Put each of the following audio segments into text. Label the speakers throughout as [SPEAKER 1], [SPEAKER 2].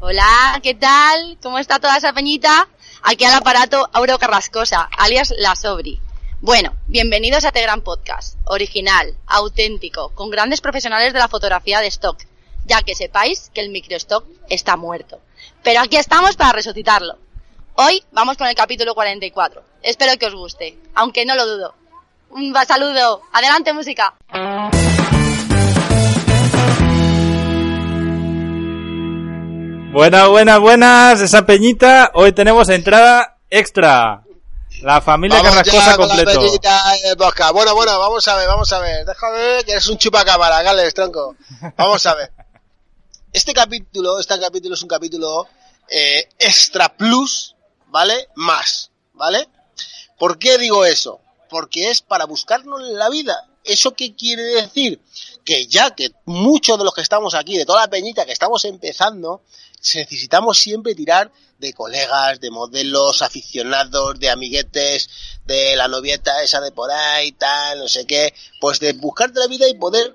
[SPEAKER 1] Hola, ¿qué tal? ¿Cómo está toda esa peñita? Aquí al aparato Auro Carrascosa, alias La Sobri. Bueno, bienvenidos a este gran podcast, original, auténtico, con grandes profesionales de la fotografía de stock, ya que sepáis que el microstock está muerto. Pero aquí estamos para resucitarlo. Hoy vamos con el capítulo 44. Espero que os guste, aunque no lo dudo. Un saludo. Adelante, música.
[SPEAKER 2] Buenas, buenas, buenas, esa peñita. Hoy tenemos entrada extra. La familia
[SPEAKER 3] Vamos
[SPEAKER 2] Carrascosa
[SPEAKER 3] la
[SPEAKER 2] completo.
[SPEAKER 3] podcast. Bueno, bueno, vamos a ver, vamos a ver. Déjame que eres un chupacámara, Gales, tronco. Vamos a ver. Este capítulo, este capítulo es un capítulo eh, extra plus, ¿vale? Más, ¿vale? ¿Por qué digo eso? Porque es para buscarnos la vida. ¿Eso qué quiere decir? Que ya que muchos de los que estamos aquí, de toda la peñita que estamos empezando, necesitamos siempre tirar de colegas, de modelos, aficionados, de amiguetes, de la novieta esa de por ahí, tal, no sé qué, pues de buscarte la vida y poder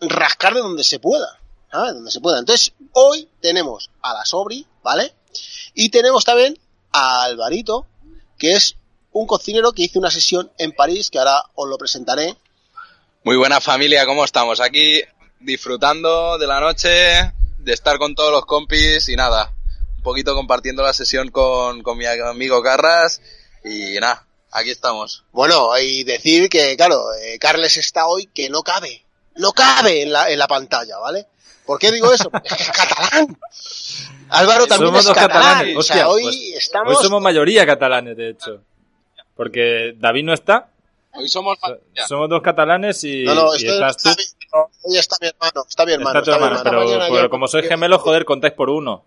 [SPEAKER 3] rascar de donde se pueda, ¿sabes? Donde se pueda. Entonces, hoy tenemos a la Sobri, ¿vale? Y tenemos también a Alvarito, que es un cocinero que hizo una sesión en París, que ahora os lo presentaré.
[SPEAKER 4] Muy buena familia, ¿cómo estamos? Aquí disfrutando de la noche, de estar con todos los compis y nada, un poquito compartiendo la sesión con, con mi amigo Carras y nada, aquí estamos.
[SPEAKER 3] Bueno, y decir que, claro, eh, Carles está hoy que no cabe, no cabe en la, en la pantalla, ¿vale? ¿Por qué digo eso? es que es catalán. Álvaro también
[SPEAKER 2] Somos
[SPEAKER 3] es catalán.
[SPEAKER 2] catalanes.
[SPEAKER 3] O sea,
[SPEAKER 2] Hostia,
[SPEAKER 3] hoy
[SPEAKER 2] pues,
[SPEAKER 3] estamos...
[SPEAKER 2] Hoy somos mayoría catalanes, de hecho. Porque David no está.
[SPEAKER 4] Hoy somos familia.
[SPEAKER 2] Somos dos catalanes y,
[SPEAKER 3] No, no,
[SPEAKER 2] y estás tú.
[SPEAKER 3] No, hoy está mi hermano, está mi hermano.
[SPEAKER 2] Está tu
[SPEAKER 3] está mi
[SPEAKER 2] hermano,
[SPEAKER 3] hermano.
[SPEAKER 2] pero,
[SPEAKER 3] Mañana
[SPEAKER 2] pero como sois gemelos, joder, contáis por uno.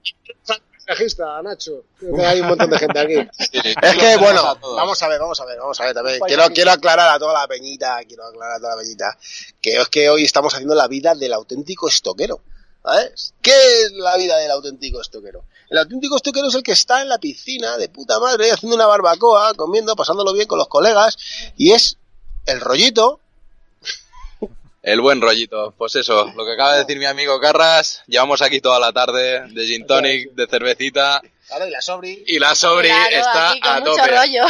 [SPEAKER 3] Nacho. Que Hay un montón de gente aquí. Es que, bueno, vamos a ver, vamos a ver, vamos a ver también. Quiero, quiero aclarar a toda la peñita, quiero aclarar a toda la peñita, que es que hoy estamos haciendo la vida del auténtico estoquero. ¿Sabes? ¿Qué es la vida del auténtico estoquero? El auténtico estoquero es el que está en la piscina de puta madre haciendo una barbacoa, comiendo, pasándolo bien con los colegas, y es el rollito.
[SPEAKER 4] El buen rollito, pues eso, lo que acaba de decir mi amigo Carras, llevamos aquí toda la tarde de gin tonic, de cervecita
[SPEAKER 3] Claro, y la sobri.
[SPEAKER 4] y la Sobri
[SPEAKER 1] Claro,
[SPEAKER 4] está
[SPEAKER 1] aquí con
[SPEAKER 4] a
[SPEAKER 1] mucho
[SPEAKER 4] tope.
[SPEAKER 1] rollo.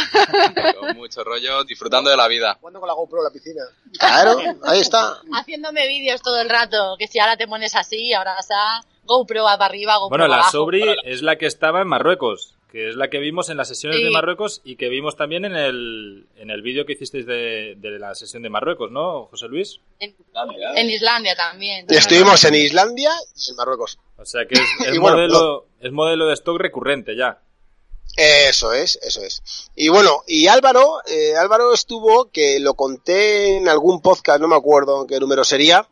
[SPEAKER 4] Con mucho rollo, disfrutando de la vida.
[SPEAKER 3] Jugando con la GoPro en la piscina. Claro, ahí está.
[SPEAKER 1] Haciéndome vídeos todo el rato, que si ahora te pones así, ahora vas a GoPro va para arriba, GoPro
[SPEAKER 2] Bueno,
[SPEAKER 1] para
[SPEAKER 2] la
[SPEAKER 1] abajo.
[SPEAKER 2] Sobri es la que estaba en Marruecos, que es la que vimos en las sesiones
[SPEAKER 1] Sí.
[SPEAKER 2] de Marruecos y que vimos también en el, en el vídeo que hicisteis de, de la sesión de Marruecos, ¿no, José Luis?
[SPEAKER 1] En, en Islandia también.
[SPEAKER 3] Estuvimos en Islandia y en Marruecos.
[SPEAKER 2] O sea que es, es
[SPEAKER 3] Y bueno,
[SPEAKER 2] modelo, es modelo de stock recurrente ya.
[SPEAKER 3] Eso es, eso es. Y bueno, y Álvaro, eh, Álvaro estuvo, que lo conté en algún podcast, no me acuerdo en qué número sería.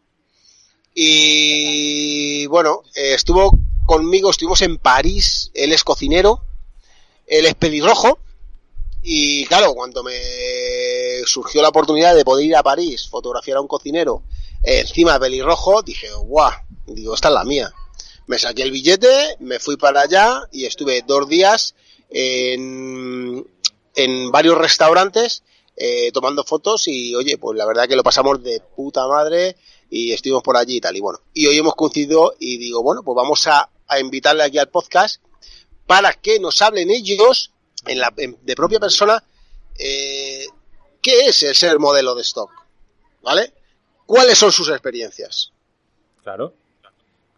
[SPEAKER 3] Y bueno, eh, estuvo conmigo, estuvimos en París, él es cocinero, él es pelirrojo. Y claro, cuando me surgió la oportunidad de poder ir a París, fotografiar a un cocinero encima pelirrojo, dije, guau, digo, esta es la mía. Me saqué el billete, me fui para allá y estuve dos días en, en varios restaurantes eh, tomando fotos y oye, pues la verdad que lo pasamos de puta madre y estuvimos por allí y tal. Y bueno, y hoy hemos coincidido y digo, bueno, pues vamos a, a invitarle aquí al podcast para que nos hablen ellos en la, en- de propia persona eh, qué es el ser modelo de stock, ¿vale? ¿Cuáles son sus experiencias?
[SPEAKER 2] Claro,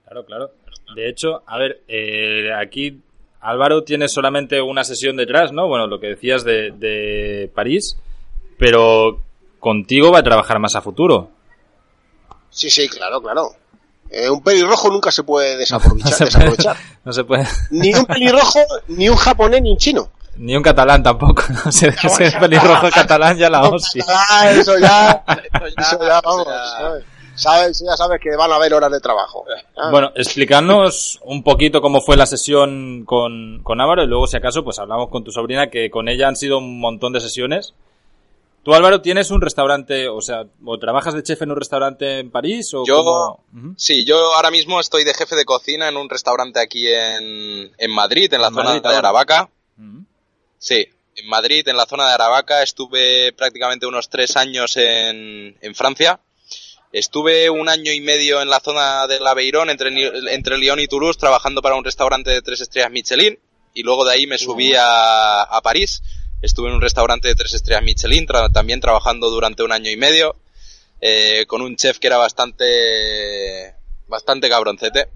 [SPEAKER 2] claro, claro. De hecho, a ver, eh, aquí Álvaro tiene solamente una sesión detrás, ¿no? Bueno, lo que decías de, de París, pero contigo va a trabajar más a futuro.
[SPEAKER 3] Sí, sí, claro, claro. Eh, un pelirrojo nunca se puede
[SPEAKER 2] No
[SPEAKER 3] desaprovechar.
[SPEAKER 2] se puede,
[SPEAKER 3] desaprovechar.
[SPEAKER 2] no se puede,
[SPEAKER 3] Ni un pelirrojo, ni un japonés, ni un chino.
[SPEAKER 2] ni un catalán tampoco. ¿no? Si es pelirrojo catalán ya la hostia.
[SPEAKER 3] Ah, eso ya, eso ya, vamos. ¿sabes? sabes, ya sabes que van a haber horas de trabajo. Ah.
[SPEAKER 2] Bueno, explicarnos un poquito cómo fue la sesión con, con Álvaro y luego, si acaso, pues hablamos con tu sobrina, que con ella han sido un montón de sesiones. Tú, Álvaro, tienes un restaurante, o sea, o trabajas de chef en un restaurante en París o
[SPEAKER 4] Yo-. Sí, yo ahora mismo estoy de jefe de cocina en un restaurante aquí en, en Madrid, en la
[SPEAKER 2] En
[SPEAKER 4] zona
[SPEAKER 2] Madrid,
[SPEAKER 4] de. Aravaca. Sí, en Madrid, en la zona de Aravaca, estuve prácticamente unos tres años en, en Francia. Estuve un año y medio en la zona del Aveirón, entre, entre Lyon y Toulouse, trabajando para un restaurante de tres estrellas Michelin. Y luego de ahí me subí a, a París. Estuve en un restaurante de tres estrellas Michelin, también trabajando durante un año y medio, eh, con un chef que era bastante, bastante cabroncete.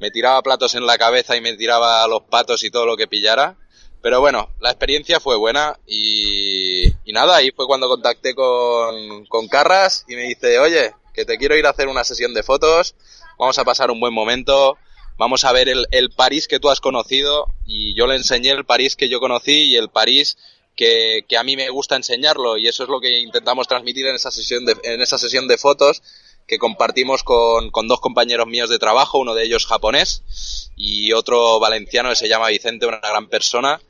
[SPEAKER 4] Me tiraba platos en la cabeza y me tiraba los patos y todo lo que pillara. Pero bueno, la experiencia fue buena y, y nada, ahí fue cuando contacté con, con Carras y me dice, oye, que te quiero ir a hacer una sesión de fotos, vamos a pasar un buen momento, vamos a ver el, el París que tú has conocido y yo le enseñé el París que yo conocí y el París que, que a mí me gusta enseñarlo y eso es lo que intentamos transmitir en esa sesión de, en esa sesión de fotos que compartimos con, con dos compañeros míos de trabajo, uno de ellos japonés y otro valenciano que se llama Vicente, una gran persona.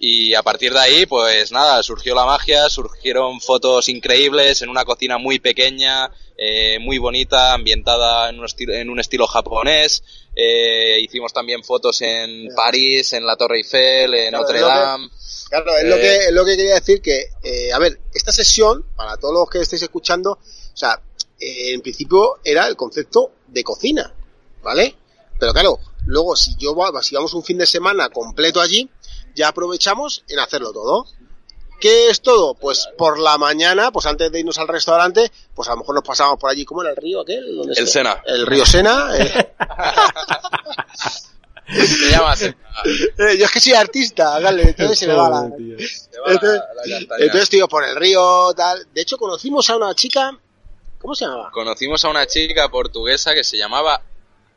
[SPEAKER 4] Y a partir de ahí, pues nada, surgió la magia, surgieron fotos increíbles en una cocina muy pequeña, eh, muy bonita, ambientada en un, estilo, en un estilo japonés. Eh, hicimos también fotos en París, en la Torre Eiffel, en
[SPEAKER 3] Claro,
[SPEAKER 4] Notre
[SPEAKER 3] que-
[SPEAKER 4] Dame.
[SPEAKER 3] Claro, es, lo
[SPEAKER 4] Eh,
[SPEAKER 3] que, es lo que quería decir que, eh, a ver, esta sesión, para todos los que estéis escuchando, o sea, eh, en principio era el concepto de cocina, ¿vale? Pero claro, luego si yo si vamos un fin de semana completo allí, ya aprovechamos en hacerlo todo. ¿Qué es todo? Pues por la mañana, pues antes de irnos al restaurante, pues a lo mejor nos pasamos por allí, ¿cómo era el río aquel? ¿Dónde
[SPEAKER 4] El
[SPEAKER 3] está?
[SPEAKER 4] Sena.
[SPEAKER 3] El río Sena. eh.
[SPEAKER 4] Se llama así.
[SPEAKER 3] Eh, yo es que soy artista, dale, entonces se me va la... Entonces, entonces estuve por el río, tal. De hecho, conocimos a una chica. ¿Cómo se llamaba?
[SPEAKER 4] Conocimos a una chica portuguesa que se llamaba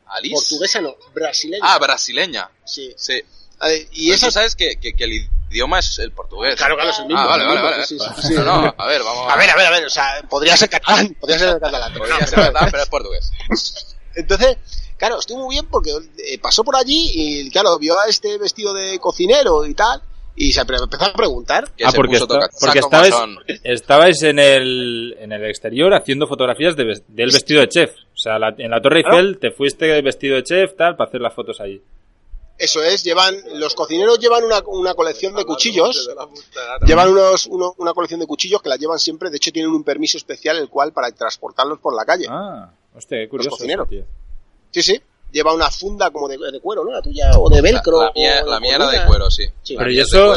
[SPEAKER 4] Alice.
[SPEAKER 3] Portuguesa, no, brasileña.
[SPEAKER 4] Ah, brasileña.
[SPEAKER 3] sí.
[SPEAKER 4] Sí.
[SPEAKER 3] A ver, y esa.
[SPEAKER 4] eso sabes que, que, que el idioma es el portugués.
[SPEAKER 3] Claro, claro, es el mismo.
[SPEAKER 4] Ah, vale, vale, vale.
[SPEAKER 3] sí, sí, sí,
[SPEAKER 4] No,
[SPEAKER 3] sí.
[SPEAKER 4] no, a ver, vamos
[SPEAKER 3] A ver, a ver, a ver, o sea, podría ser catalán, podría ser catalán. pero
[SPEAKER 4] Podría
[SPEAKER 3] no,
[SPEAKER 4] ser
[SPEAKER 3] pero-
[SPEAKER 4] catalán, pero es portugués.
[SPEAKER 3] Entonces, claro, estuvo muy bien porque eh, pasó por allí y, claro, vio a este vestido de cocinero y tal, y se empezó a preguntar.
[SPEAKER 4] Que
[SPEAKER 2] Ah,
[SPEAKER 4] se
[SPEAKER 2] porque, está- porque estabais, estabais en el, en el exterior haciendo fotografías de del vestido de chef. O sea, la- en la Torre Eiffel te fuiste vestido de chef, tal, para hacer las fotos ahí.
[SPEAKER 3] Eso es, llevan, los cocineros llevan una, una colección de cuchillos, llevan unos, uno- una colección de cuchillos que la llevan siempre, de hecho tienen un permiso especial el cual para transportarlos por la calle.
[SPEAKER 2] Ah, hostia, qué curioso.
[SPEAKER 3] cocineros.
[SPEAKER 2] eso, tío.
[SPEAKER 3] Sí, sí. Lleva una funda como de, de cuero, ¿no? La tuya, o de velcro.
[SPEAKER 4] La, la mía,
[SPEAKER 3] o
[SPEAKER 4] la mía era de cuero, sí.
[SPEAKER 2] Pero ¿y eso,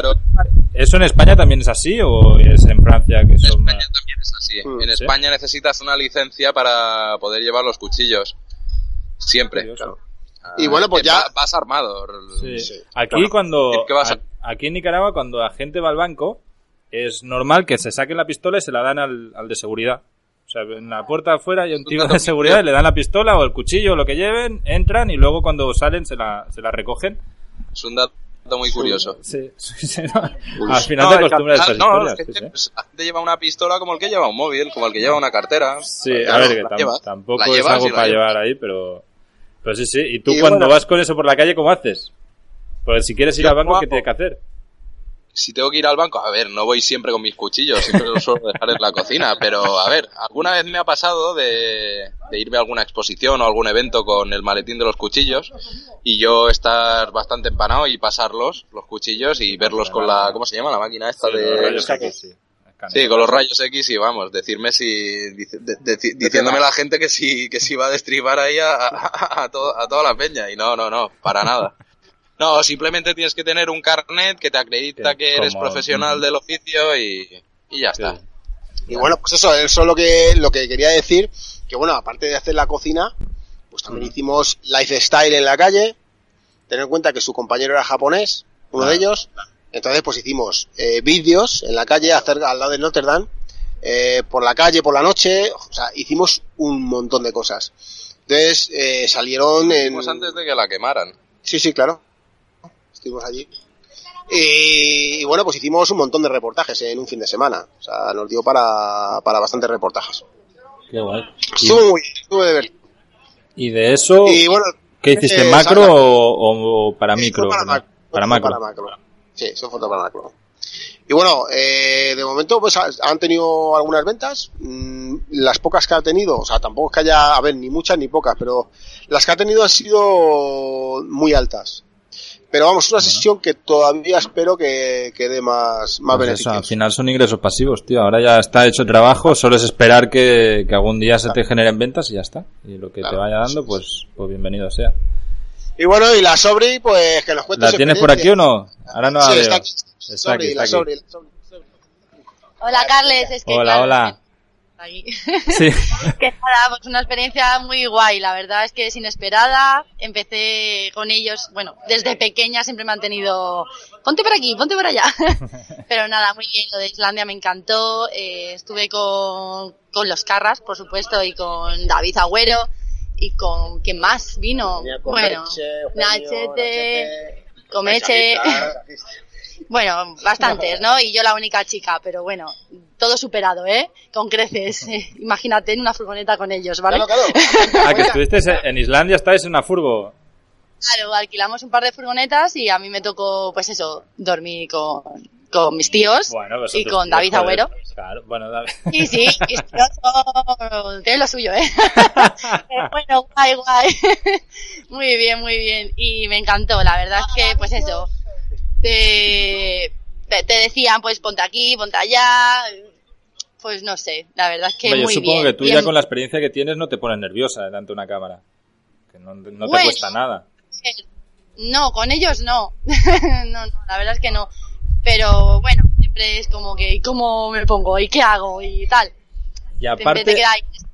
[SPEAKER 2] eso en España también es así o es en Francia que
[SPEAKER 4] En
[SPEAKER 2] son
[SPEAKER 4] España
[SPEAKER 2] más-
[SPEAKER 4] también es así.
[SPEAKER 3] Mm,
[SPEAKER 4] en
[SPEAKER 2] ¿sí?
[SPEAKER 4] España necesitas una licencia para poder llevar los cuchillos. Siempre.
[SPEAKER 2] Curioso.
[SPEAKER 3] Y bueno, pues ya-
[SPEAKER 4] va- Vas armado.
[SPEAKER 2] Sí.
[SPEAKER 3] Sí.
[SPEAKER 2] Aquí
[SPEAKER 4] Claro.
[SPEAKER 2] cuando
[SPEAKER 4] ¿Qué vas a-
[SPEAKER 2] aquí en Nicaragua cuando la gente va al banco es normal que se saquen la pistola y se la dan al, al de seguridad. O sea, en la puerta afuera hay un tío de seguridad y le dan la pistola o el cuchillo o lo que lleven, entran y luego cuando salen se la, se la recogen.
[SPEAKER 4] Es un dato muy curioso.
[SPEAKER 2] Sí, sí, sí, no. Al final
[SPEAKER 4] No,
[SPEAKER 2] te acostumbras a
[SPEAKER 4] no,
[SPEAKER 2] historias.
[SPEAKER 4] es que
[SPEAKER 2] sí, sí.
[SPEAKER 4] pues, la gente lleva una pistola como el que lleva un móvil, como el que lleva una cartera.
[SPEAKER 2] Sí, a ver, que
[SPEAKER 4] la
[SPEAKER 2] tam-
[SPEAKER 4] llevas,
[SPEAKER 2] tampoco es algo para llevar ahí, pero, pero sí, sí. ¿Y tú
[SPEAKER 3] Y
[SPEAKER 2] cuando
[SPEAKER 3] bueno-
[SPEAKER 2] vas con eso por la calle, cómo haces? Pues si quieres ir al banco, ¿qué tienes que hacer?
[SPEAKER 4] Si tengo que ir al banco, a ver, no voy siempre con mis cuchillos, siempre los suelo dejar en la cocina, pero a ver, alguna vez me ha pasado de, de irme a alguna exposición o algún evento con el maletín de los cuchillos y yo estar bastante empanado y pasarlos, los cuchillos, y verlos con la, ¿cómo se llama? La máquina esta
[SPEAKER 2] Sí, los
[SPEAKER 4] de...
[SPEAKER 2] sí.
[SPEAKER 4] Con los rayos X y vamos, decirme si, de- de- diciéndome la gente que si, que si va a destribar ahí a, a, a todo- a toda la peña y no, no, no, para nada. No, simplemente tienes que tener un carnet que te acredita
[SPEAKER 2] Sí,
[SPEAKER 4] que eres
[SPEAKER 2] como-
[SPEAKER 4] profesional
[SPEAKER 2] Ujú.
[SPEAKER 4] del oficio y, y ya está.
[SPEAKER 3] Y bueno, pues eso, eso es lo que, lo que quería decir, que bueno, aparte de hacer la cocina, pues también hicimos lifestyle en la calle, tener en cuenta que su compañero era japonés, uno de ellos, entonces pues hicimos eh, vídeos en la calle, hacer, al lado de Notre Dame, eh, por la calle, por la noche, o sea, hicimos un montón de cosas. Entonces eh, salieron en...
[SPEAKER 4] Hicimos antes de que la quemaran.
[SPEAKER 3] Sí, sí, claro. Estuvimos allí. Y, y bueno, pues hicimos un montón de reportajes en un fin de semana. O sea, nos dio para, para bastantes reportajes.
[SPEAKER 2] Qué guay.
[SPEAKER 3] Estuvo muy bien, estuvo de ver.
[SPEAKER 2] ¿Y de eso
[SPEAKER 3] Y bueno,
[SPEAKER 2] qué hiciste,
[SPEAKER 3] eh,
[SPEAKER 2] macro o, o para
[SPEAKER 3] eh,
[SPEAKER 2] micro?
[SPEAKER 3] Para macro.
[SPEAKER 2] Para
[SPEAKER 3] Fue
[SPEAKER 2] macro.
[SPEAKER 3] Para macro. Sí, son fotos para macro. Y bueno, eh, de momento pues ha- han tenido algunas ventas. Mm, Las pocas que ha tenido, o sea, tampoco es que haya, a ver, ni muchas ni pocas, pero las que ha tenido han sido muy altas. Pero vamos, es una sesión que todavía espero que, que dé más, más
[SPEAKER 2] Pues eso, al final son ingresos pasivos, tío. Ahora ya está hecho el trabajo, solo es esperar que, que algún día se te generen ventas y ya está. Y lo que te vaya dando, pues, pues bienvenido sea.
[SPEAKER 3] Y bueno, y la Sobri, pues que nos cuente
[SPEAKER 2] ¿La tienes por aquí o no? Ahora no la
[SPEAKER 3] sí,
[SPEAKER 2] veo.
[SPEAKER 3] está aquí.
[SPEAKER 2] Está
[SPEAKER 3] Sobri,
[SPEAKER 2] aquí, está
[SPEAKER 3] la
[SPEAKER 2] aquí.
[SPEAKER 3] Sobri, la Sobri.
[SPEAKER 1] Hola, Carles. Es que,
[SPEAKER 2] Hola,
[SPEAKER 1] claro,
[SPEAKER 2] hola.
[SPEAKER 1] aquí.
[SPEAKER 2] Sí.
[SPEAKER 1] que nada, pues una experiencia muy guay. La verdad es que es inesperada. Empecé con ellos, bueno, desde pequeña siempre me han tenido, ponte por aquí, ponte por allá. Pero nada, muy bien. Lo de Islandia me encantó. Eh, estuve con, con los Carras, por supuesto, y con David Agüero. Y con, ¿quién más vino? Bueno, Nachete, Comeche. Bueno, bastantes, ¿no? Y yo la única chica, pero bueno, todo superado, ¿eh? Con creces. Imagínate en una furgoneta con ellos, ¿vale?
[SPEAKER 3] Claro, claro.
[SPEAKER 2] Ah, que estuviste en Islandia, estáis en una furgo.
[SPEAKER 1] Claro, alquilamos un par de furgonetas y a mí me tocó, pues eso, dormir con, con mis tíos
[SPEAKER 2] Bueno, pues
[SPEAKER 1] y con
[SPEAKER 2] tíos,
[SPEAKER 1] David. Agüero.
[SPEAKER 2] Claro, bueno, David.
[SPEAKER 1] Sí, sí, mis tíos son- tienen lo suyo, ¿eh? Pero bueno, guay, guay. Muy bien, muy bien. Y me encantó, la verdad es que, pues eso, te, te, decían, pues ponte aquí, ponte allá. Pues no sé, la verdad es que
[SPEAKER 2] yo
[SPEAKER 1] muy
[SPEAKER 2] supongo
[SPEAKER 1] bien.
[SPEAKER 2] que tú
[SPEAKER 1] Bien-
[SPEAKER 2] ya con la experiencia que tienes no te pones nerviosa delante de una cámara. Que no, no te
[SPEAKER 1] Bueno.
[SPEAKER 2] cuesta nada.
[SPEAKER 1] No, con ellos no. no, no, la verdad es que no. Pero bueno, siempre es como que, ¿y cómo me pongo? ¿Y qué hago? Y tal.
[SPEAKER 2] Y aparte,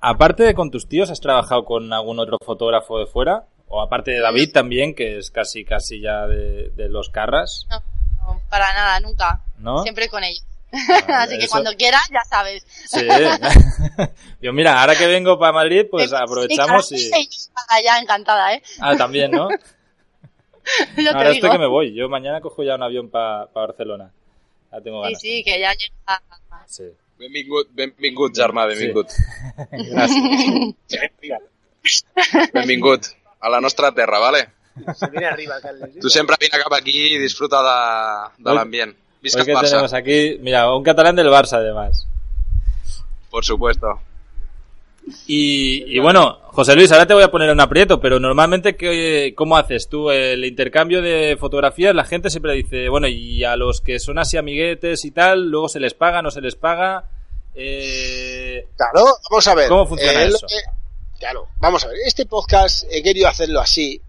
[SPEAKER 2] aparte de con tus tíos, ¿has trabajado con algún otro fotógrafo de fuera? O aparte de. David también, que es casi casi ya de, de los carras,
[SPEAKER 1] No, no, para nada, nunca.
[SPEAKER 2] ¿no?
[SPEAKER 1] Siempre con ellos.
[SPEAKER 2] Vale,
[SPEAKER 1] Así que
[SPEAKER 2] eso-
[SPEAKER 1] cuando quieras, ya sabes.
[SPEAKER 2] Sí. Yo mira, ahora que vengo para Madrid, pues aprovechamos y...
[SPEAKER 1] Ya encantada, ¿eh?
[SPEAKER 2] Ah, también, ¿no? Ahora
[SPEAKER 1] te
[SPEAKER 2] estoy
[SPEAKER 1] digo.
[SPEAKER 2] que me voy. Yo mañana cojo ya un avión para Barcelona. Ya tengo
[SPEAKER 1] Sí,
[SPEAKER 2] ganas.
[SPEAKER 1] sí, que ya llega.
[SPEAKER 2] Sí.
[SPEAKER 4] Benvingut, benvingut, germà, benvingut.
[SPEAKER 2] Gracias.
[SPEAKER 4] Benvingut a la nostra terra, vale?
[SPEAKER 3] Se viene arriba, Carles.
[SPEAKER 4] Tu sempre vine cap aquí i disfruta de, de l'ambient. Visca el Barça,
[SPEAKER 2] tenemos aquí, mira, un catalán del Barça además.
[SPEAKER 4] por supuesto.
[SPEAKER 2] Y, y bueno, José Luis, ahora te voy a poner un aprieto, pero normalmente, ¿qué, ¿cómo haces tú el intercambio de fotografías? La gente siempre dice, bueno, y a los que son así amiguetes y tal, luego se les paga, no se les paga. Eh,
[SPEAKER 3] Claro, vamos a ver.
[SPEAKER 2] ¿Cómo funciona
[SPEAKER 3] Eh,
[SPEAKER 2] eso?
[SPEAKER 3] que- claro, vamos a ver. Este podcast he querido hacerlo así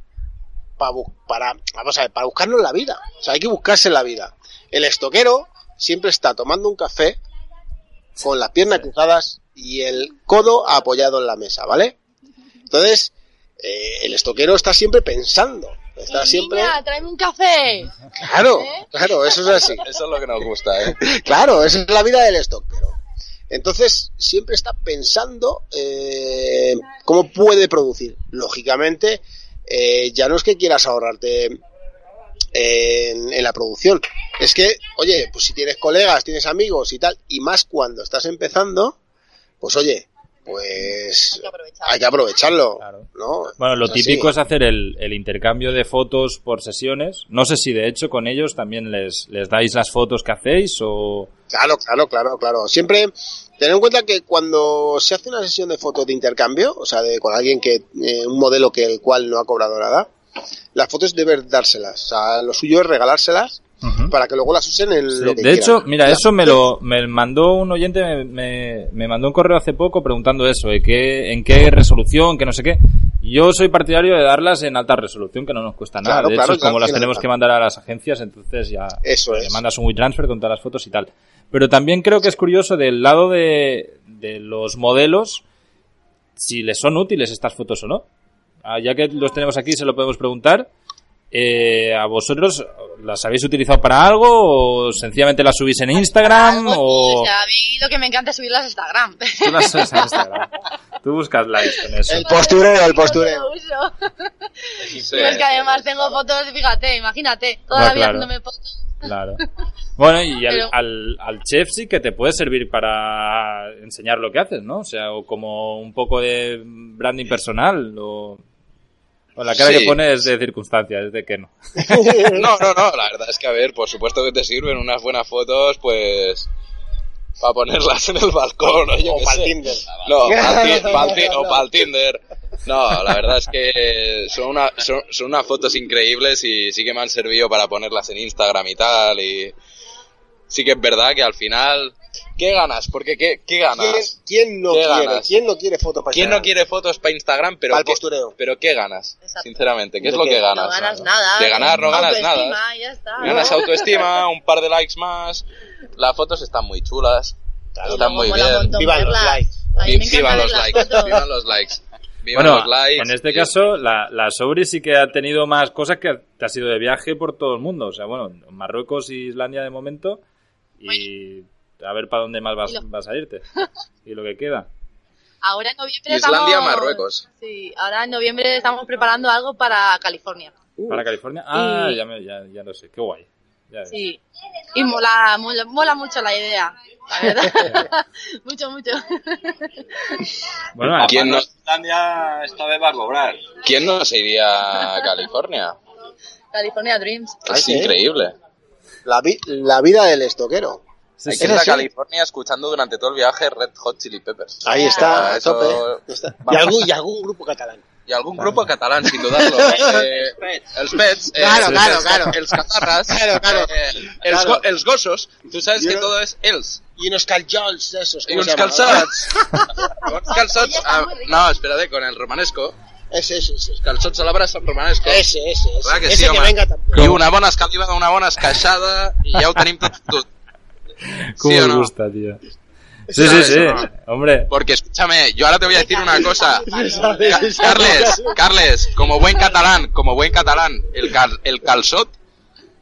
[SPEAKER 3] para, para, vamos a ver, para buscarnos la vida. O sea, hay que buscarse la vida. El estoquero siempre está tomando un café con las piernas cruzadas y el codo apoyado en la mesa, ¿vale? Entonces, eh, el estoquero está siempre pensando. Está
[SPEAKER 1] Y,
[SPEAKER 3] siempre.
[SPEAKER 1] Niña, tráeme un café.
[SPEAKER 3] Claro,
[SPEAKER 1] ¿Eh?
[SPEAKER 3] claro, eso es así.
[SPEAKER 4] Eso es lo que nos gusta, ¿eh?
[SPEAKER 3] Claro, esa es la vida del estoquero. Entonces, siempre está pensando eh, cómo puede producir. Lógicamente, eh, ya no es que quieras ahorrarte en, en la producción. Es que, oye, pues si tienes colegas, tienes amigos y tal, y más cuando estás empezando, pues oye, pues
[SPEAKER 1] Hay que aprovechar.
[SPEAKER 3] hay que aprovecharlo.
[SPEAKER 2] Claro.
[SPEAKER 3] ¿no?
[SPEAKER 2] bueno, lo
[SPEAKER 3] Es así.
[SPEAKER 2] típico es hacer el, el intercambio de fotos por sesiones. No sé si de hecho con ellos también les, les dais las fotos que hacéis o...
[SPEAKER 3] Claro, claro, claro, claro. Siempre tener en cuenta que cuando se hace una sesión de fotos de intercambio, o sea, de, con alguien que, eh, un modelo que el cual no ha cobrado nada, las fotos deben dárselas. O sea, lo suyo es regalárselas para que luego las usen en
[SPEAKER 2] Sí,
[SPEAKER 3] lo que
[SPEAKER 2] de hecho, mira, eso me lo me mandó un oyente, me, me, me mandó un correo hace poco preguntando eso, de qué, en qué resolución, que no sé qué. Yo soy partidario de darlas en alta resolución, que no nos cuesta nada.
[SPEAKER 3] Claro,
[SPEAKER 2] de
[SPEAKER 3] claro,
[SPEAKER 2] hecho, como las tenemos que mandar a las agencias, entonces ya
[SPEAKER 3] Eso
[SPEAKER 2] le
[SPEAKER 3] es.
[SPEAKER 2] mandas un WeTransfer con todas las fotos y tal. Pero también creo que es curioso del lado de, de los modelos, si les son útiles estas fotos o no. Ah, ya que los tenemos aquí, se lo podemos preguntar. Eh, ¿A vosotros las habéis utilizado para algo o sencillamente las subís en Instagram
[SPEAKER 1] Algo,
[SPEAKER 2] o
[SPEAKER 1] o sea, a mí lo que me encanta es subirlas a Instagram.
[SPEAKER 2] tú las subes a Instagram? Tú buscas likes con eso.
[SPEAKER 3] El postureo, el postureo.
[SPEAKER 4] Sí.
[SPEAKER 1] Es que además tengo fotos, fíjate, imagínate, todavía
[SPEAKER 2] claro.
[SPEAKER 1] haciéndome fotos.
[SPEAKER 2] Claro. Bueno, y al,
[SPEAKER 1] Pero-
[SPEAKER 2] al, al chef sí que te puede servir para enseñar lo que haces, ¿no? O sea, o como un poco de branding personal, o, o la cara
[SPEAKER 4] Sí.
[SPEAKER 2] que pones de circunstancia, es de que no.
[SPEAKER 4] No, no, no, la verdad es que, a ver, por supuesto que te sirven unas buenas fotos, pues, para ponerlas en el balcón, o yo
[SPEAKER 3] O pa'l
[SPEAKER 4] sé.
[SPEAKER 3] Tinder.
[SPEAKER 4] No, o para el Tinder. No, la verdad es que son, una, son, son unas fotos increíbles y sí que me han servido para ponerlas en Instagram y tal, y sí que es verdad que al final, ¿qué ganas? Porque ¿qué, qué
[SPEAKER 3] ¿Quién,
[SPEAKER 4] ganas?
[SPEAKER 3] quién no
[SPEAKER 4] ¿Qué
[SPEAKER 3] quiere?
[SPEAKER 4] ganas?
[SPEAKER 3] ¿Quién no quiere fotos para
[SPEAKER 4] ¿Quién no quiere fotos para Instagram? Pero
[SPEAKER 3] Pa'l
[SPEAKER 4] ¿qué,
[SPEAKER 3] postureo.
[SPEAKER 4] pero ¿qué ganas?
[SPEAKER 1] Exacto.
[SPEAKER 4] Sinceramente, ¿qué es
[SPEAKER 3] ¿De
[SPEAKER 4] lo
[SPEAKER 3] qué?
[SPEAKER 4] que
[SPEAKER 1] No
[SPEAKER 4] ganas?
[SPEAKER 1] ganas nada.
[SPEAKER 4] De ganar no ganas
[SPEAKER 1] Autoestima,
[SPEAKER 4] nada.
[SPEAKER 1] ya está.
[SPEAKER 4] Ganas autoestima, un par de likes más. Las fotos están muy chulas. Están muy bien.
[SPEAKER 3] Vivan los likes.
[SPEAKER 4] Vivan los likes. Vivan los likes. Vivan
[SPEAKER 2] Bueno,
[SPEAKER 4] los likes.
[SPEAKER 2] en este
[SPEAKER 4] y-
[SPEAKER 2] caso, la, la Sobri sí que ha tenido más cosas que te has ido de viaje por todo el mundo. O sea, bueno, Marruecos y Islandia de momento. Y a ver para dónde más vas,
[SPEAKER 1] lo-
[SPEAKER 2] vas a irte. Y lo que queda.
[SPEAKER 1] Ahora en noviembre
[SPEAKER 4] Islandia,
[SPEAKER 1] estamos...
[SPEAKER 4] Marruecos.
[SPEAKER 1] Sí, ahora en noviembre estamos preparando algo para California.
[SPEAKER 2] ¿Para California? Ah,
[SPEAKER 1] Y-
[SPEAKER 2] ya, me- ya, ya lo sé. Qué guay. Ya.
[SPEAKER 1] Sí. Y mola, mola, mola mucho la idea. La verdad. mucho, mucho.
[SPEAKER 2] Bueno,
[SPEAKER 4] ¿Quién no,
[SPEAKER 5] Islandia esta vez va a cobrar.
[SPEAKER 4] ¿Quién no se iría a California?
[SPEAKER 1] California Dreams.
[SPEAKER 3] Ah,
[SPEAKER 4] Es
[SPEAKER 3] sí.
[SPEAKER 4] increíble.
[SPEAKER 3] La, vi- la vida del estoquero.
[SPEAKER 2] sí,
[SPEAKER 4] Hay
[SPEAKER 2] sí.
[SPEAKER 4] que ir a? California escuchando durante todo el viaje Red Hot Chili Peppers.
[SPEAKER 3] Ahí está, a
[SPEAKER 4] Eso-
[SPEAKER 3] tope. Está. Y, algún, y algún grupo catalán.
[SPEAKER 4] Y algún grupo catalán, sin dudarlo. Eh, els Pets. eh,
[SPEAKER 3] Claro, claro,
[SPEAKER 4] els-
[SPEAKER 3] claro.
[SPEAKER 4] Els Catarras.
[SPEAKER 3] Claro, claro.
[SPEAKER 4] eh, els,
[SPEAKER 3] Claro.
[SPEAKER 4] go- els Gossos. Tú sabes que todo es els.
[SPEAKER 3] Y unos caljols de esos.
[SPEAKER 4] Y
[SPEAKER 3] ¿cómo
[SPEAKER 4] unos calzots. unos calzots. Ah, no, espérate, con el romanesco.
[SPEAKER 3] Ese, ese, ese.
[SPEAKER 4] Calzots a la brasa en romanesco.
[SPEAKER 3] Ese, ese, ese.
[SPEAKER 4] Clar que
[SPEAKER 3] ese
[SPEAKER 4] sí,
[SPEAKER 3] que
[SPEAKER 4] home.
[SPEAKER 3] venga también.
[SPEAKER 4] I una bona escalivada, una bona esqueixada, i ja ho tenim tot fotut.
[SPEAKER 2] ¿Cómo
[SPEAKER 4] ¿Sí o no?
[SPEAKER 2] gusta, tío? Sí, sí,
[SPEAKER 4] ¿Sabes
[SPEAKER 2] sí.
[SPEAKER 4] no?
[SPEAKER 2] Hombre.
[SPEAKER 4] Porque escúchame, yo ahora te voy a decir una cosa. Carles, Carles, como buen catalán, como buen catalán, el, cal- el calzot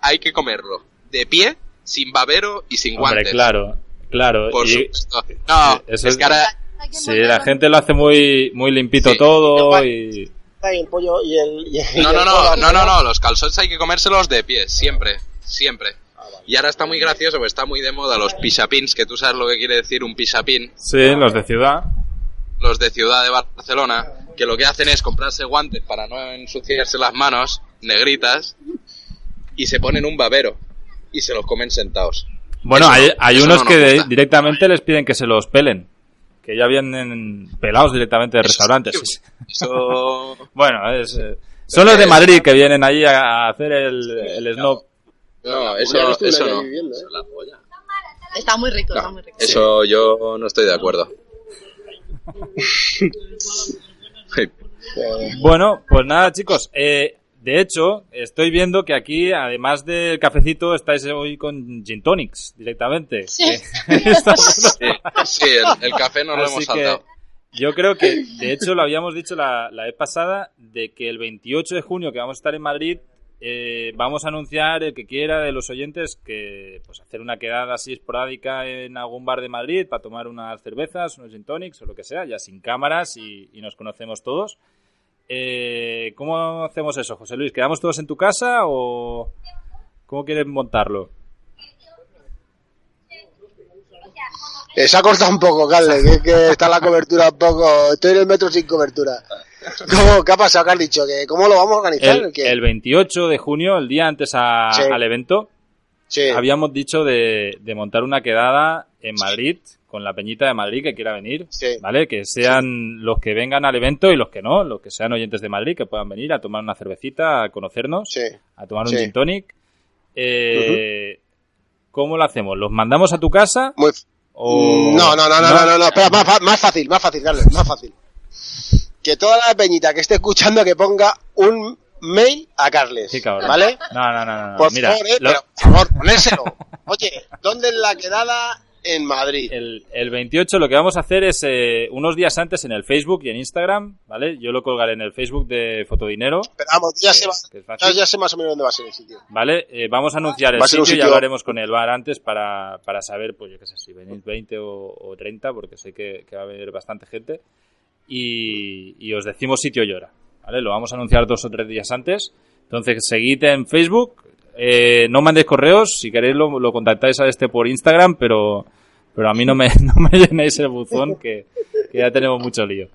[SPEAKER 4] hay que comerlo. De pie, sin babero y sin
[SPEAKER 2] Hombre,
[SPEAKER 4] guantes.
[SPEAKER 2] claro. Claro.
[SPEAKER 4] Por
[SPEAKER 2] y-
[SPEAKER 4] supuesto. No,
[SPEAKER 2] eso
[SPEAKER 4] es- que ahora...
[SPEAKER 2] Sí, la
[SPEAKER 1] en-
[SPEAKER 2] gente lo hace muy, muy limpito
[SPEAKER 4] Sí.
[SPEAKER 2] todo y...
[SPEAKER 3] Ahí el pollo y el. y el-
[SPEAKER 4] No, no, no, no, no, no, los calzots hay que comérselos de pie, siempre, siempre. Y ahora está muy gracioso, porque está muy de moda los pisapins, que tú sabes lo que quiere decir un pisapín.
[SPEAKER 2] Sí, los de ciudad.
[SPEAKER 4] los de Ciudad de Barcelona, que lo que hacen es comprarse guantes para no ensuciarse las manos, negritas, y se ponen un babero y se los comen sentados.
[SPEAKER 2] Bueno,
[SPEAKER 4] Eso
[SPEAKER 2] hay,
[SPEAKER 4] no,
[SPEAKER 2] hay unos
[SPEAKER 4] no
[SPEAKER 2] que de- directamente les piden que se los pelen. Que ya vienen pelados directamente de restaurantes.
[SPEAKER 4] Eso...
[SPEAKER 2] Bueno, es, eh, son los de Madrid que vienen allí a hacer el, el snob.
[SPEAKER 4] No, eso, eso no.
[SPEAKER 3] viviendo, ¿eh?
[SPEAKER 1] Está muy rico, está muy rico.
[SPEAKER 4] eso yo no estoy de acuerdo.
[SPEAKER 2] Bueno, pues nada, chicos. Eh, de hecho, estoy viendo que aquí, además del cafecito, estáis hoy con gin tonics directamente.
[SPEAKER 1] Sí.
[SPEAKER 4] Sí, sí, el, el café no lo hemos
[SPEAKER 2] que
[SPEAKER 4] saltado.
[SPEAKER 2] yo creo que, de hecho, lo habíamos dicho la, la vez pasada, de que el 28 de junio que vamos a estar en Madrid, eh, vamos a anunciar el que quiera de los oyentes que pues hacer una quedada así esporádica en algún bar de Madrid para tomar unas cervezas, unos gin tonics o lo que sea, ya sin cámaras y, y nos conocemos todos. Eh, ¿Cómo hacemos eso, José Luis? ¿Quedamos todos en tu casa o cómo quieres montarlo?
[SPEAKER 3] eh, se ha cortado un poco, Carles, que, que está la cobertura un poco. Estoy en el metro sin cobertura. ¿Cómo, ¿Qué ha pasado? ¿Qué has dicho? ¿Que ¿Cómo lo vamos a organizar?
[SPEAKER 2] El, el 28 de junio, el día antes a-
[SPEAKER 3] Sí.
[SPEAKER 2] al evento,
[SPEAKER 3] Sí.
[SPEAKER 2] habíamos dicho de, de montar una quedada en Madrid con la Peñita de Madrid que quiera venir,
[SPEAKER 3] Sí.
[SPEAKER 2] ¿vale? Que sean los que vengan al evento y los que no, los que sean oyentes de Madrid que puedan venir a tomar una cervecita, a conocernos,
[SPEAKER 3] Sí.
[SPEAKER 2] a tomar un
[SPEAKER 3] Sí.
[SPEAKER 2] gin tonic. Eh, ¿Cómo lo hacemos? ¿Los mandamos a tu casa?
[SPEAKER 3] Muy...
[SPEAKER 2] O...
[SPEAKER 3] No, no, no, no, no, no, no, espera, más, más fácil, más fácil, Carlos, más fácil. Que toda la peñita que esté escuchando que ponga un mail a Carles,
[SPEAKER 2] Qué cabrón.
[SPEAKER 3] ¿vale?
[SPEAKER 2] No, no, no, no.
[SPEAKER 3] Por
[SPEAKER 2] Mira,
[SPEAKER 3] favor, eh,
[SPEAKER 2] lo-
[SPEAKER 3] pero, por favor, ponérselo. Oye, ¿dónde es la quedada en Madrid?
[SPEAKER 2] El, el 28 lo que vamos a hacer es eh, unos días antes en el Facebook y en Instagram, ¿vale? Yo lo colgaré en el Facebook de Fotodinero,
[SPEAKER 3] Pero vamos, ya
[SPEAKER 2] que-
[SPEAKER 3] sé, ya, sé más o menos dónde va a ser el sitio.
[SPEAKER 2] ¿vale? Eh, vamos a anunciar el
[SPEAKER 3] un
[SPEAKER 2] sitio y
[SPEAKER 3] sitio-
[SPEAKER 2] hablaremos con el bar antes para, para saber, pues yo qué sé, si venís 20 o, o 30, porque sé que, que va a venir bastante gente. Y, y os decimos sitio y hora, ¿vale? Lo vamos a anunciar dos o tres días antes. Entonces, seguid en Facebook, eh, no mandéis correos, si queréis lo, lo contactáis a este por Instagram, pero, pero a mí no me, no me llenéis el buzón que, que ya tenemos mucho lío.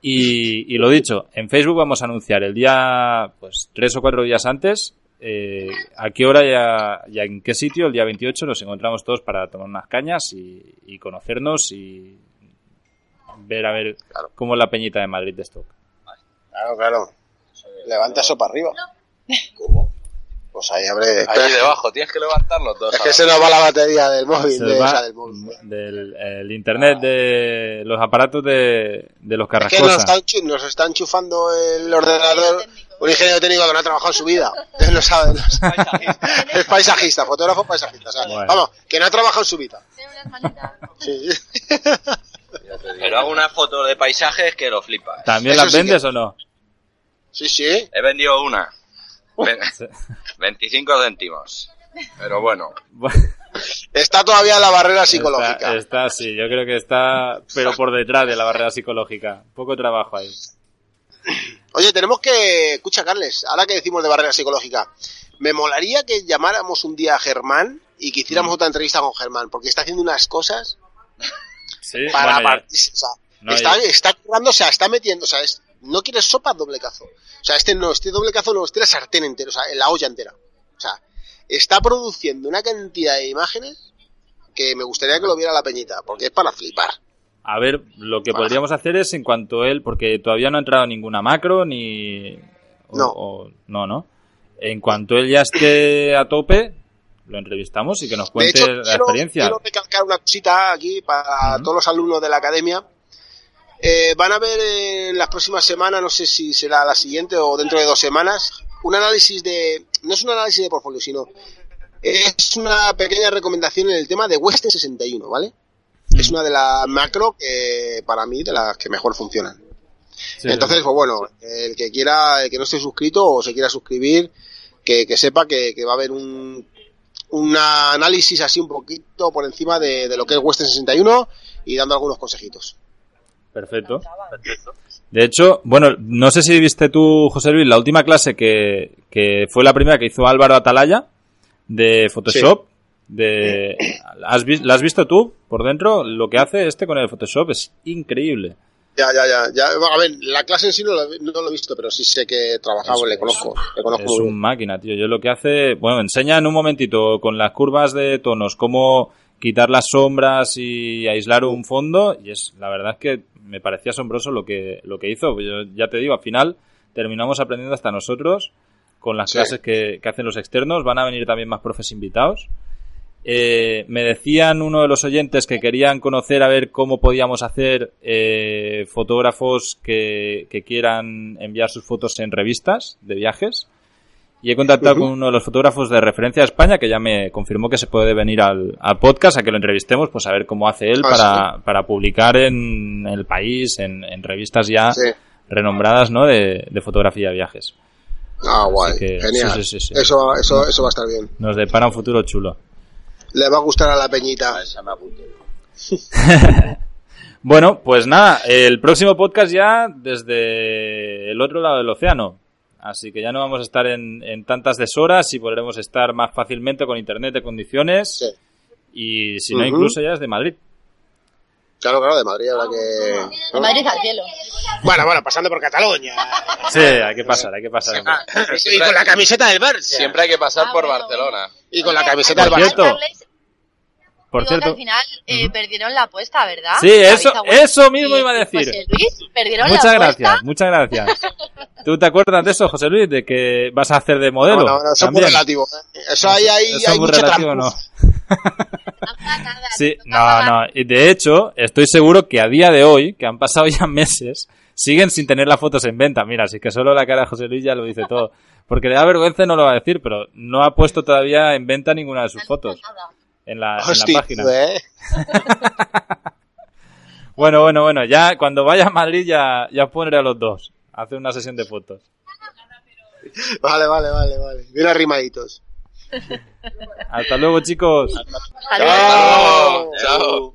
[SPEAKER 2] Y, y lo dicho, en Facebook vamos a anunciar el día, pues tres o cuatro días antes, eh, a qué hora y, y en qué sitio, el día 28, nos encontramos todos para tomar unas cañas y, y conocernos y ver a ver cómo es la peñita de Madrid de Stock.
[SPEAKER 3] Claro, claro. Levanta eso para arriba. ¿Cómo? Pues ahí abre.
[SPEAKER 4] Ahí debajo, tienes que levantarlo todo.
[SPEAKER 3] Es que se nos va la batería del móvil. De,
[SPEAKER 2] va
[SPEAKER 3] o sea, del móvil.
[SPEAKER 2] del el internet de los aparatos de, de los
[SPEAKER 3] Es que nos está, nos está enchufando el ordenador un ingeniero técnico que no ha trabajado en su vida. Él no sabe. es paisajista, fotógrafo paisajista. o sea,
[SPEAKER 2] Bueno.
[SPEAKER 3] Vamos, que no ha trabajado en su vida. Sí.
[SPEAKER 5] Pero hago una foto de paisajes que lo flipas.
[SPEAKER 2] ¿También
[SPEAKER 3] Eso
[SPEAKER 2] las
[SPEAKER 3] sí
[SPEAKER 2] vendes
[SPEAKER 3] que-
[SPEAKER 2] o no?
[SPEAKER 3] sí, sí.
[SPEAKER 5] He vendido una. Ve-
[SPEAKER 2] Sí.
[SPEAKER 5] 25 céntimos. Pero bueno,
[SPEAKER 3] Está todavía en la barrera psicológica.
[SPEAKER 2] Está, está, sí, yo creo que está, pero por detrás de la barrera psicológica. Poco trabajo ahí.
[SPEAKER 3] Oye, tenemos que. Escucha, Carles, ahora que decimos de barrera psicológica, me molaría que llamáramos un día a Germán y que hiciéramos
[SPEAKER 2] Mm.
[SPEAKER 3] otra entrevista con Germán, porque está haciendo unas cosas
[SPEAKER 2] Sí,
[SPEAKER 3] para
[SPEAKER 2] bueno,
[SPEAKER 3] o sea,
[SPEAKER 2] No,
[SPEAKER 3] está,
[SPEAKER 2] ya-
[SPEAKER 3] está currando, o sea, está metiendo, o sea, es- no quieres sopa, doble cazo. O sea, este no, este doble cazo no, este la sartén entera, o sea, en la olla entera. O sea, está produciendo una cantidad de imágenes que me gustaría que lo viera la peñita, porque es para flipar.
[SPEAKER 2] A ver, lo que podríamos hacer es en cuanto él, porque todavía no ha entrado ninguna macro ni. o-
[SPEAKER 3] No.
[SPEAKER 2] o- no, no. En cuanto él ya esté a tope, lo entrevistamos y que nos
[SPEAKER 3] De
[SPEAKER 2] cuente
[SPEAKER 3] hecho,
[SPEAKER 2] la
[SPEAKER 3] quiero,
[SPEAKER 2] experiencia.
[SPEAKER 3] quiero recalcar una cosita aquí para todos los alumnos de la academia. Eh, van a ver en las próximas semanas, no sé si será la siguiente o dentro de dos semanas, un análisis de. No es un análisis de portfolio, sino. Es una pequeña recomendación en el tema de Western 61, ¿vale? Es una de las macro que para mí de las que mejor funcionan.
[SPEAKER 2] Sí,
[SPEAKER 3] Entonces, pues bueno, el que quiera, el que no esté suscrito o se quiera suscribir, que, que sepa que, que va a haber un, un análisis así un poquito por encima de, de lo que es Western 61 y dando algunos consejitos.
[SPEAKER 2] Perfecto. De hecho, bueno, no sé si viste tú, José Luis, la última clase que, que fue la primera que hizo Álvaro Atalaya de Photoshop. De, ¿has vi- ¿La has visto tú por dentro? Lo que hace este con el Photoshop es increíble.
[SPEAKER 3] Ya, ya, ya, ya. A ver, la clase en sí no lo, no lo he visto, pero sí sé que trabajaba,
[SPEAKER 2] Es-
[SPEAKER 3] le conozco, le conozco
[SPEAKER 2] Es un máquina, tío. Yo lo que hace, bueno, enseña en un momentito con las curvas de tonos cómo quitar las sombras y aislar un fondo y es la verdad es que me parecía asombroso lo que lo que hizo. Yo ya te digo, al final terminamos aprendiendo hasta nosotros con las
[SPEAKER 3] Sí.
[SPEAKER 2] clases que, que hacen los externos. Van a venir también más profes invitados. Eh, me decían uno de los oyentes que querían conocer a ver cómo podíamos hacer eh, fotógrafos que, que quieran enviar sus fotos en revistas de viajes. Y he contactado con uno de los fotógrafos de referencia de España que ya me confirmó que se puede venir al, al podcast a que lo entrevistemos, pues a ver cómo hace él
[SPEAKER 3] Ah,
[SPEAKER 2] para, para publicar en el país, en, en revistas ya
[SPEAKER 3] Sí.
[SPEAKER 2] renombradas, ¿no? De, de fotografía de viajes.
[SPEAKER 3] Ah, guay.
[SPEAKER 2] Que,
[SPEAKER 3] Genial.
[SPEAKER 2] sí, sí, sí, sí.
[SPEAKER 3] Eso, eso, eso va a estar bien.
[SPEAKER 2] Nos depara un futuro chulo.
[SPEAKER 3] Le va a gustar a la peñita.
[SPEAKER 5] a esa me apunto.
[SPEAKER 2] Bueno, pues nada, el próximo podcast ya desde el otro lado del océano. Así que ya no vamos a estar en, en tantas deshoras y podremos estar más fácilmente con internet de condiciones.
[SPEAKER 3] Sí.
[SPEAKER 2] Y si no, incluso ya desde Madrid.
[SPEAKER 3] Claro, claro, de Madrid habrá que...
[SPEAKER 1] De Madrid al cielo.
[SPEAKER 3] Bueno, bueno, pasando por Cataluña.
[SPEAKER 2] Sí, hay que pasar, hay que pasar.
[SPEAKER 3] y con la camiseta del Barça.
[SPEAKER 4] Siempre hay que pasar
[SPEAKER 1] Ah,
[SPEAKER 4] por
[SPEAKER 1] bueno,
[SPEAKER 4] Barcelona.
[SPEAKER 3] Y con la camiseta del Barça.
[SPEAKER 2] Por
[SPEAKER 1] digo que
[SPEAKER 2] cierto,
[SPEAKER 1] al final eh, perdieron la apuesta, ¿verdad?
[SPEAKER 2] Sí, eso- eso mismo
[SPEAKER 1] y-
[SPEAKER 2] iba a decir.
[SPEAKER 1] José Luis, perdieron
[SPEAKER 2] muchas
[SPEAKER 1] la apuesta.
[SPEAKER 2] gracias, muchas gracias. ¿Tú te acuerdas de eso, José Luis? De que vas a hacer de modelo.
[SPEAKER 3] No, no, no, eso es muy relativo. ¿eh? Eso hay, hay,
[SPEAKER 2] Eso
[SPEAKER 3] hay
[SPEAKER 2] es muy
[SPEAKER 3] mucha
[SPEAKER 2] relativo,
[SPEAKER 3] trampa.
[SPEAKER 2] Sí, no, no. Y de hecho, estoy seguro que a día de hoy, que han pasado ya meses, siguen sin tener las fotos en venta. Mira, así que solo la cara de José Luis ya lo dice todo. Porque le da vergüenza y no lo va a decir, pero no ha puesto todavía en venta ninguna de sus fotos en la, en la
[SPEAKER 3] Hostia,
[SPEAKER 2] página.
[SPEAKER 3] ¿eh?
[SPEAKER 2] Bueno, bueno, bueno, ya cuando vaya a Madrid ya, ya pondré a los dos. a Hacer una sesión de fotos.
[SPEAKER 3] Vale, vale, vale, vale. Bien arrimaditos.
[SPEAKER 2] Hasta luego, chicos.
[SPEAKER 1] Hasta luego.
[SPEAKER 4] Chao. Chao.